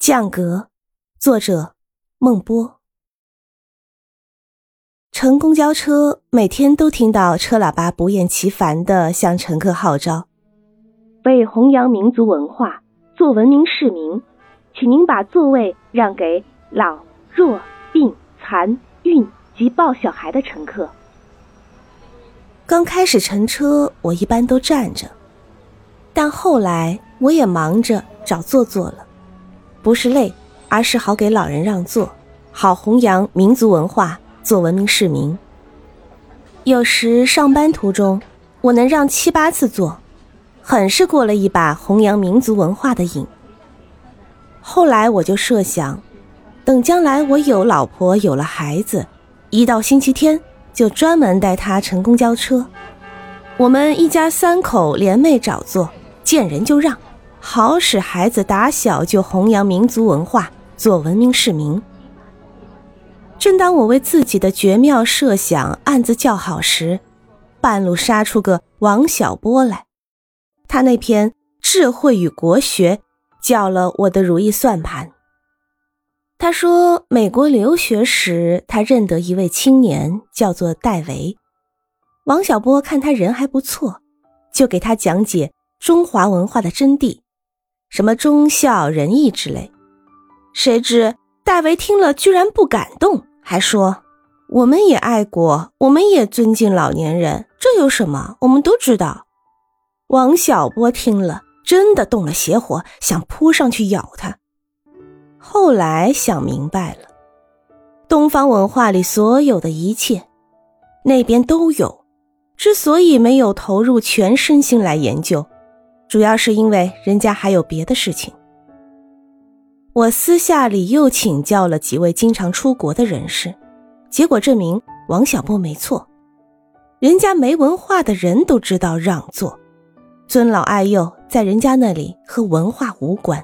降格，作者孟波。乘公交车，每天都听到车喇叭不厌其烦的向乘客号召：为弘扬民族文化，做文明市民，请您把座位让给老、弱、病、残、孕及抱小孩的乘客。刚开始乘车，我一般都站着，但后来我也忙着找座坐了。不是累，而是好给老人让座，好弘扬民族文化，做文明市民。有时上班途中，我能让七八次座，很是过了一把弘扬民族文化的瘾。后来我就设想，等将来我有老婆有了孩子，一到星期天就专门带他乘公交车，我们一家三口联袂找座，见人就让。好使孩子打小就弘扬民族文化，做文明市民。正当我为自己的绝妙设想暗自叫好时，半路杀出个王小波来。他那篇《智慧与国学》叫了我的如意算盘。他说，美国留学时，他认得一位青年，叫做戴维。王小波看他人还不错，就给他讲解中华文化的真谛。什么忠孝仁义之类，谁知戴维听了居然不感动，还说：“我们也爱国，我们也尊敬老年人，这有什么？我们都知道。”王小波听了，真的动了邪火，想扑上去咬他。后来想明白了，东方文化里所有的一切，那边都有，之所以没有投入全身心来研究。主要是因为人家还有别的事情。我私下里又请教了几位经常出国的人士，结果证明王小波没错，人家没文化的人都知道让座，尊老爱幼在人家那里和文化无关。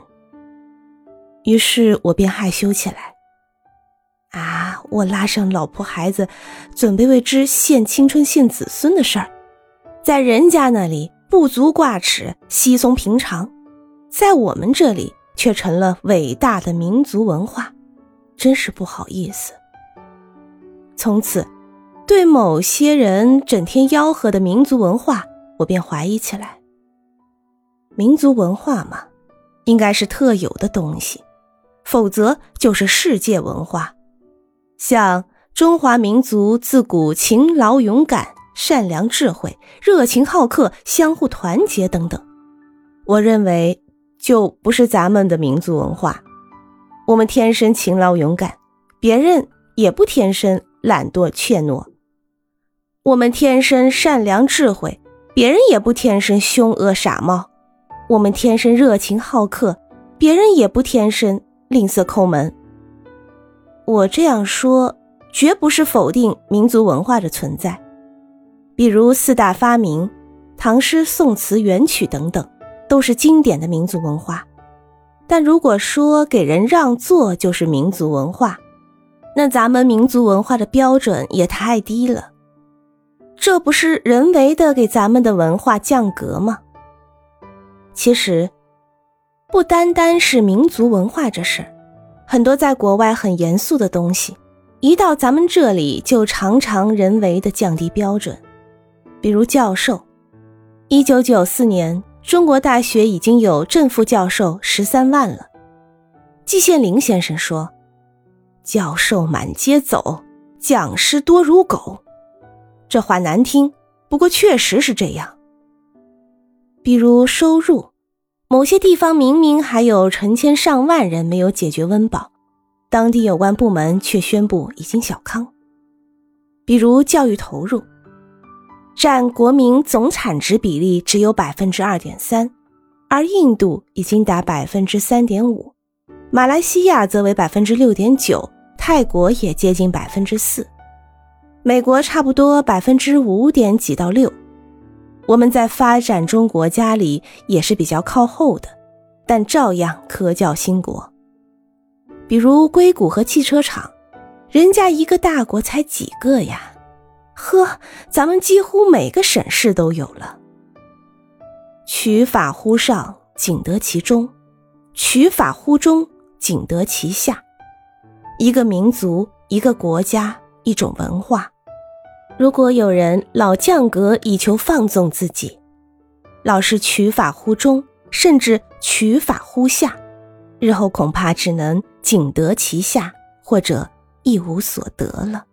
于是我便害羞起来。啊，我拉上老婆孩子，准备为之献青春献子孙的事儿，在人家那里。不足挂齿，稀松平常，在我们这里却成了伟大的民族文化，真是不好意思。从此，对某些人整天吆喝的民族文化，我便怀疑起来。民族文化嘛，应该是特有的东西，否则就是世界文化。像中华民族自古勤劳勇敢。善良、智慧、热情好客、相互团结等等，我认为就不是咱们的民族文化。我们天生勤劳勇敢，别人也不天生懒惰怯懦；我们天生善良智慧，别人也不天生凶恶傻冒；我们天生热情好客，别人也不天生吝啬抠门。我这样说，绝不是否定民族文化的存在。比如四大发明、唐诗宋词元曲等等，都是经典的民族文化。但如果说给人让座就是民族文化，那咱们民族文化的标准也太低了。这不是人为的给咱们的文化降格吗？其实，不单单是民族文化这事儿，很多在国外很严肃的东西，一到咱们这里就常常人为的降低标准。比如教授，一九九四年，中国大学已经有正副教授十三万了。季羡林先生说：“教授满街走，讲师多如狗。”这话难听，不过确实是这样。比如收入，某些地方明明还有成千上万人没有解决温饱，当地有关部门却宣布已经小康。比如教育投入。占国民总产值比例只有百分之二点三，而印度已经达百分之三点五，马来西亚则为百分之六点九，泰国也接近百分之四，美国差不多百分之五点几到六。我们在发展中国家里也是比较靠后的，但照样科教兴国。比如硅谷和汽车厂，人家一个大国才几个呀？呵，咱们几乎每个省市都有了。取法乎上，仅得其中；取法乎中，仅得其下。一个民族、一个国家、一种文化，如果有人老降格以求放纵自己，老是取法乎中，甚至取法乎下，日后恐怕只能仅得其下，或者一无所得了。